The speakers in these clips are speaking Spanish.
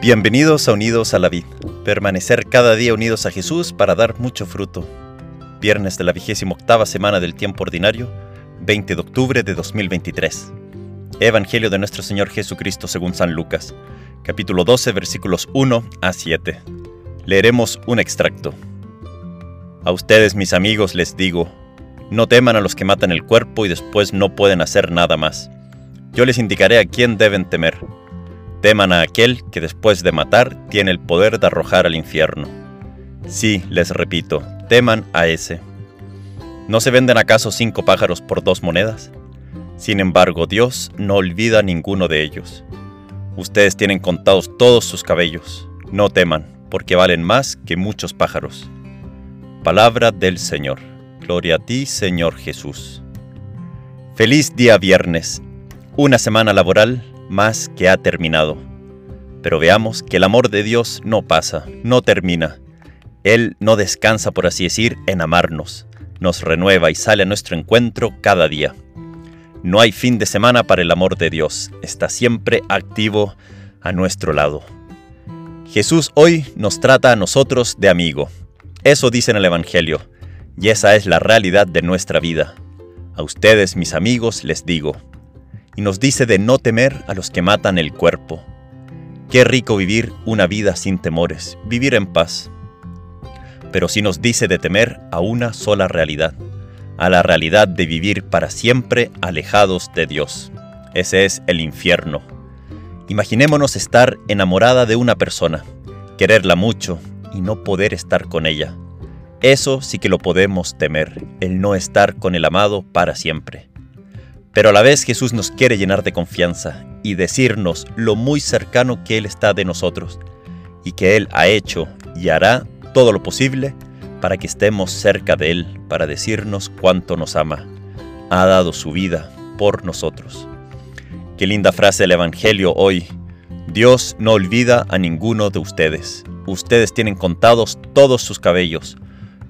Bienvenidos a Unidos a la Vid. Permanecer cada día unidos a Jesús para dar mucho fruto. Viernes de la vigésima octava semana del tiempo ordinario, 20 de octubre de 2023. Evangelio de nuestro Señor Jesucristo según San Lucas, capítulo 12, versículos 1 a 7. Leeremos un extracto. A ustedes, mis amigos, les digo, no teman a los que matan el cuerpo y después no pueden hacer nada más. Yo les indicaré a quién deben temer Teman a aquel que después de matar tiene el poder de arrojar al infierno. Sí, les repito, teman a ese. ¿No se venden acaso cinco pájaros por dos monedas? Sin embargo, Dios no olvida ninguno de ellos. Ustedes tienen contados todos sus cabellos. No teman, porque valen más que muchos pájaros. Palabra del Señor. Gloria a ti, Señor Jesús. Feliz día viernes. Una semana laboral más que ha terminado. Pero veamos que el amor de Dios no pasa, no termina. Él no descansa, por así decir, en amarnos. Nos renueva y sale a nuestro encuentro cada día. No hay fin de semana para el amor de Dios. Está siempre activo a nuestro lado. Jesús hoy nos trata a nosotros de amigo. Eso dice en el Evangelio. Y esa es la realidad de nuestra vida. A ustedes, mis amigos, les digo, y nos dice de no temer a los que matan el cuerpo. Qué rico vivir una vida sin temores, vivir en paz. Pero sí nos dice de temer a una sola realidad, a la realidad de vivir para siempre alejados de Dios. Ese es el infierno. Imaginémonos estar enamorada de una persona, quererla mucho y no poder estar con ella. Eso sí que lo podemos temer, el no estar con el amado para siempre. Pero a la vez Jesús nos quiere llenar de confianza y decirnos lo muy cercano que Él está de nosotros y que Él ha hecho y hará todo lo posible para que estemos cerca de Él, para decirnos cuánto nos ama. Ha dado su vida por nosotros. Qué linda frase del Evangelio hoy. Dios no olvida a ninguno de ustedes. Ustedes tienen contados todos sus cabellos.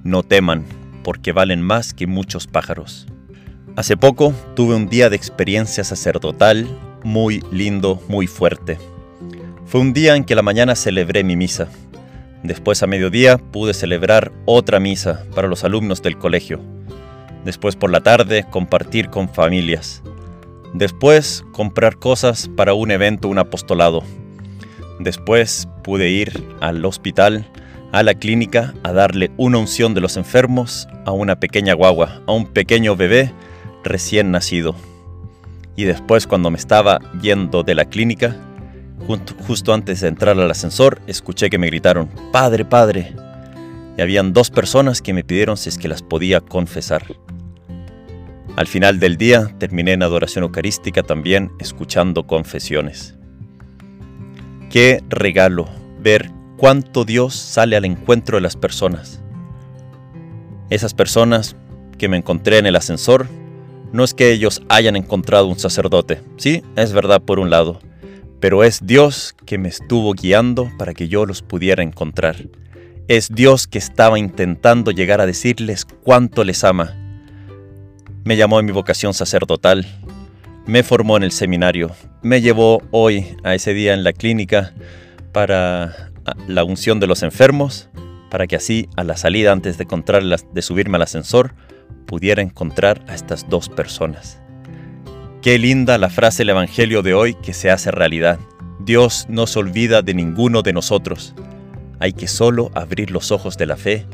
No teman, porque valen más que muchos pájaros. Hace poco tuve un día de experiencia sacerdotal muy lindo, muy fuerte. Fue un día en que la mañana celebré mi misa. Después a mediodía pude celebrar otra misa para los alumnos del colegio. Después por la tarde compartir con familias. Después comprar cosas para un evento, un apostolado. Después pude ir al hospital, a la clínica, a darle una unción de los enfermos a una pequeña guagua, a un pequeño bebé recién nacido. Y después cuando me estaba yendo de la clínica, justo antes de entrar al ascensor, escuché que me gritaron, Padre, Padre. Y habían dos personas que me pidieron si es que las podía confesar. Al final del día terminé en adoración eucarística también escuchando confesiones. Qué regalo ver cuánto Dios sale al encuentro de las personas. Esas personas que me encontré en el ascensor no es que ellos hayan encontrado un sacerdote, sí, es verdad por un lado, pero es Dios que me estuvo guiando para que yo los pudiera encontrar. Es Dios que estaba intentando llegar a decirles cuánto les ama. Me llamó en mi vocación sacerdotal, me formó en el seminario, me llevó hoy a ese día en la clínica para la unción de los enfermos, para que así a la salida antes de, de subirme al ascensor pudiera encontrar a estas dos personas. Qué linda la frase del Evangelio de hoy que se hace realidad. Dios no se olvida de ninguno de nosotros. Hay que solo abrir los ojos de la fe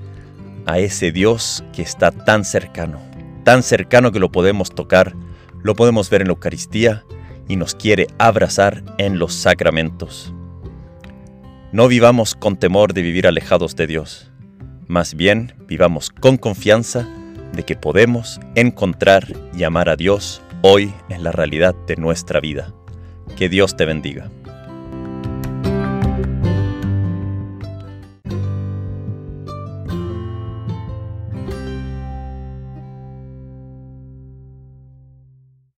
a ese Dios que está tan cercano, tan cercano que lo podemos tocar, lo podemos ver en la Eucaristía y nos quiere abrazar en los sacramentos. No vivamos con temor de vivir alejados de Dios, más bien vivamos con confianza de que podemos encontrar y amar a Dios hoy en la realidad de nuestra vida. Que Dios te bendiga.